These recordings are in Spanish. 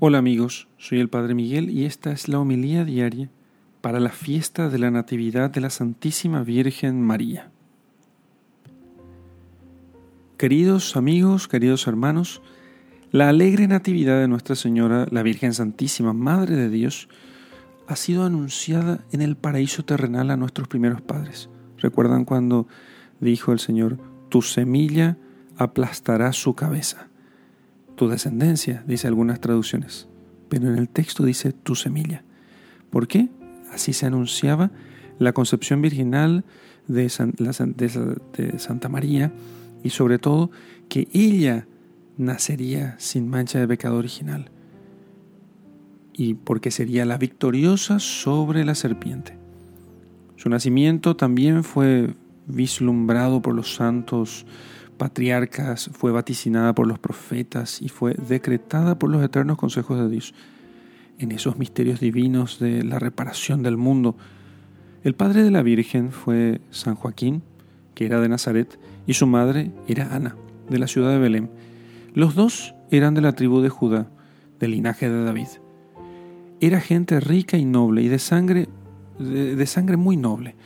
Hola amigos, soy el Padre Miguel y esta es la homilía diaria para la fiesta de la Natividad de la Santísima Virgen María. Queridos amigos, queridos hermanos, la alegre Natividad de Nuestra Señora, la Virgen Santísima, Madre de Dios, ha sido anunciada en el paraíso terrenal a nuestros primeros padres. ¿Recuerdan cuando dijo el Señor, tu semilla aplastará su cabeza? Tu descendencia, dice algunas traducciones, pero en el texto dice tu semilla. ¿Por qué? Así se anunciaba la concepción virginal de, Santa María y sobre todo que ella nacería sin mancha de pecado original y porque sería la victoriosa sobre la serpiente. Su nacimiento también fue vislumbrado por los santos patriarcas, fue vaticinada por los profetas y fue decretada por los eternos consejos de Dios. En esos misterios divinos de la reparación del mundo, el padre de la Virgen fue San Joaquín, que era de Nazaret, y su madre era Ana, de la ciudad de Belén. Los dos eran de la tribu de Judá, del linaje de David. Era gente rica y noble y de sangre, de sangre muy noble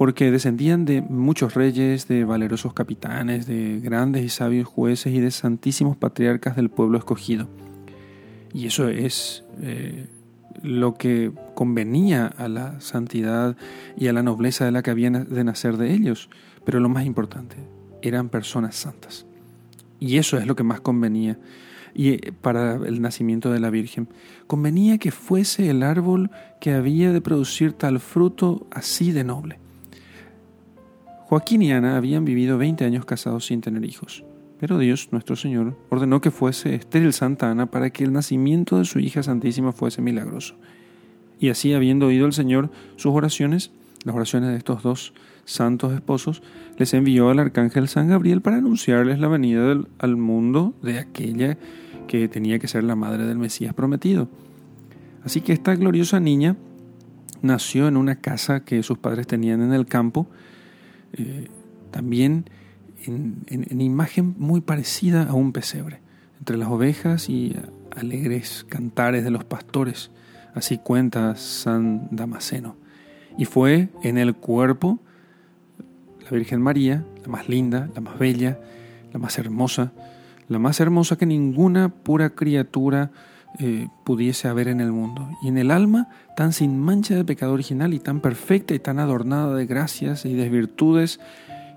porque descendían de muchos reyes, de valerosos capitanes, de grandes y sabios jueces y de santísimos patriarcas del pueblo escogido. Y eso es eh, lo que convenía a la santidad y a la nobleza de la que habían de nacer de ellos. Pero lo más importante, eran personas santas. Y eso es lo que más convenía y eh, para el nacimiento de la Virgen. Convenía que fuese el árbol que había de producir tal fruto así de noble. Joaquín y Ana habían vivido 20 años casados sin tener hijos, pero Dios, nuestro Señor, ordenó que fuese estéril Santa Ana para que el nacimiento de su hija santísima fuese milagroso. Y así, habiendo oído el Señor sus oraciones, las oraciones de estos dos santos esposos, les envió al arcángel San Gabriel para anunciarles la venida al mundo de aquella que tenía que ser la madre del Mesías prometido. Así que esta gloriosa niña nació en una casa que sus padres tenían en el campo, eh, también en, imagen muy parecida a un pesebre, entre las ovejas y alegres cantares de los pastores, así cuenta San Damasceno. Y fue en el cuerpo la Virgen María, la más linda, la más bella, la más hermosa, la más hermosa que ninguna pura criatura eh, pudiese haber en el mundo. Y en el alma, tan sin mancha de pecado original y tan perfecta y tan adornada de gracias y de virtudes,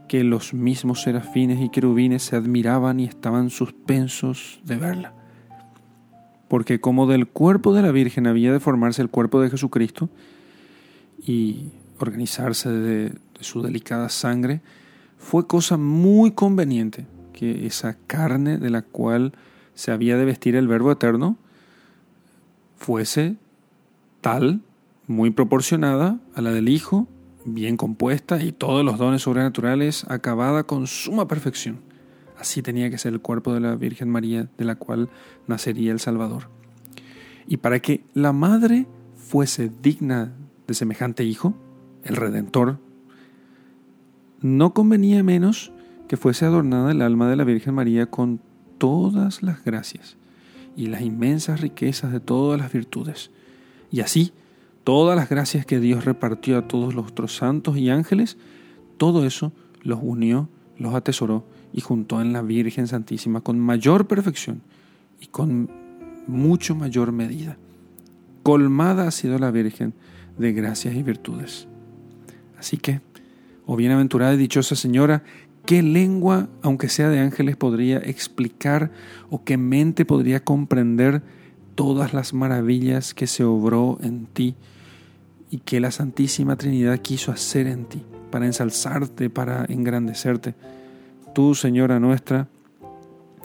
que los mismos serafines y querubines se admiraban y estaban suspensos de verla. Porque como del cuerpo de la Virgen había de formarse el cuerpo de Jesucristo y organizarse de su delicada sangre, fue cosa muy conveniente que esa carne de la cual se había de vestir el Verbo Eterno fuese tal, muy proporcionada a la del Hijo, bien compuesta y todos los dones sobrenaturales acabada con suma perfección. Así tenía que ser el cuerpo de la Virgen María de la cual nacería el Salvador. Y para que la madre fuese digna de semejante hijo, el Redentor, no convenía menos que fuese adornada el alma de la Virgen María con todas las gracias y las inmensas riquezas de todas las virtudes. Y así, todas las gracias que Dios repartió a todos los otros santos y ángeles, todo eso los unió, los atesoró y juntó en la Virgen Santísima con mayor perfección y con mucho mayor medida. Colmada ha sido la Virgen de gracias y virtudes. Así que, oh bienaventurada y dichosa Señora, ¿Qué lengua, aunque sea de ángeles, podría explicar o qué mente podría comprender todas las maravillas que se obró en ti y que la Santísima Trinidad quiso hacer en ti para ensalzarte, para engrandecerte? Tú, Señora nuestra,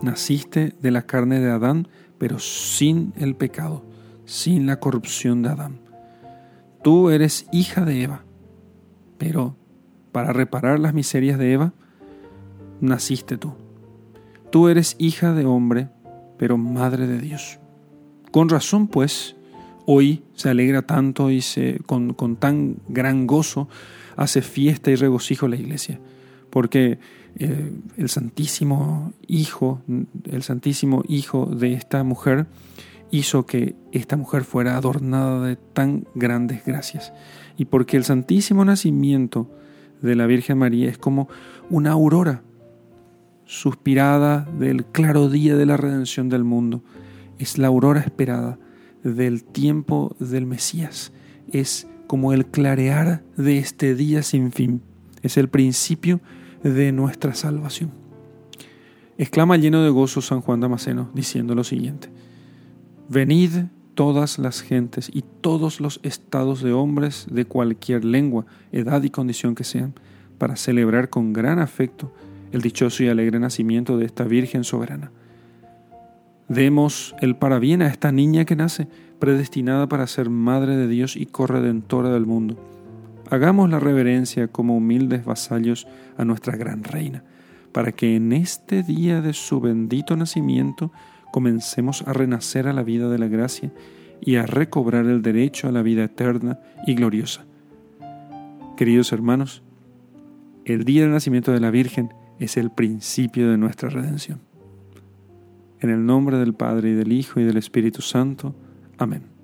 naciste de la carne de Adán, pero sin el pecado, sin la corrupción de Adán. Tú eres hija de Eva, pero para reparar las miserias de Eva, naciste tú. Tú eres hija de hombre, pero madre de Dios. Con razón, pues, hoy se alegra tanto y se, con, con tan gran gozo hace fiesta y regocijo la iglesia, porque eh, el Santísimo Hijo, el Santísimo Hijo de esta mujer, hizo que esta mujer fuera adornada de tan grandes gracias. Y porque el santísimo nacimiento de la Virgen María es como una aurora suspirada del claro día de la redención del mundo. Es la aurora esperada del tiempo del Mesías. Es como el clarear de este día sin fin. Es el principio de nuestra salvación. Exclama lleno de gozo San Juan Damasceno diciendo lo siguiente. Venid todas las gentes y todos los estados de hombres de cualquier lengua, edad y condición que sean, para celebrar con gran afecto el dichoso y alegre nacimiento de esta Virgen soberana. Demos el parabién a esta niña que nace, predestinada para ser Madre de Dios y corredentora del mundo. Hagamos la reverencia como humildes vasallos a nuestra gran Reina, para que en este día de su bendito nacimiento comencemos a renacer a la vida de la gracia y a recobrar el derecho a la vida eterna y gloriosa. Queridos hermanos, el día del nacimiento de la Virgen es el principio de nuestra redención. En el nombre del Padre y del Hijo y del Espíritu Santo. Amén.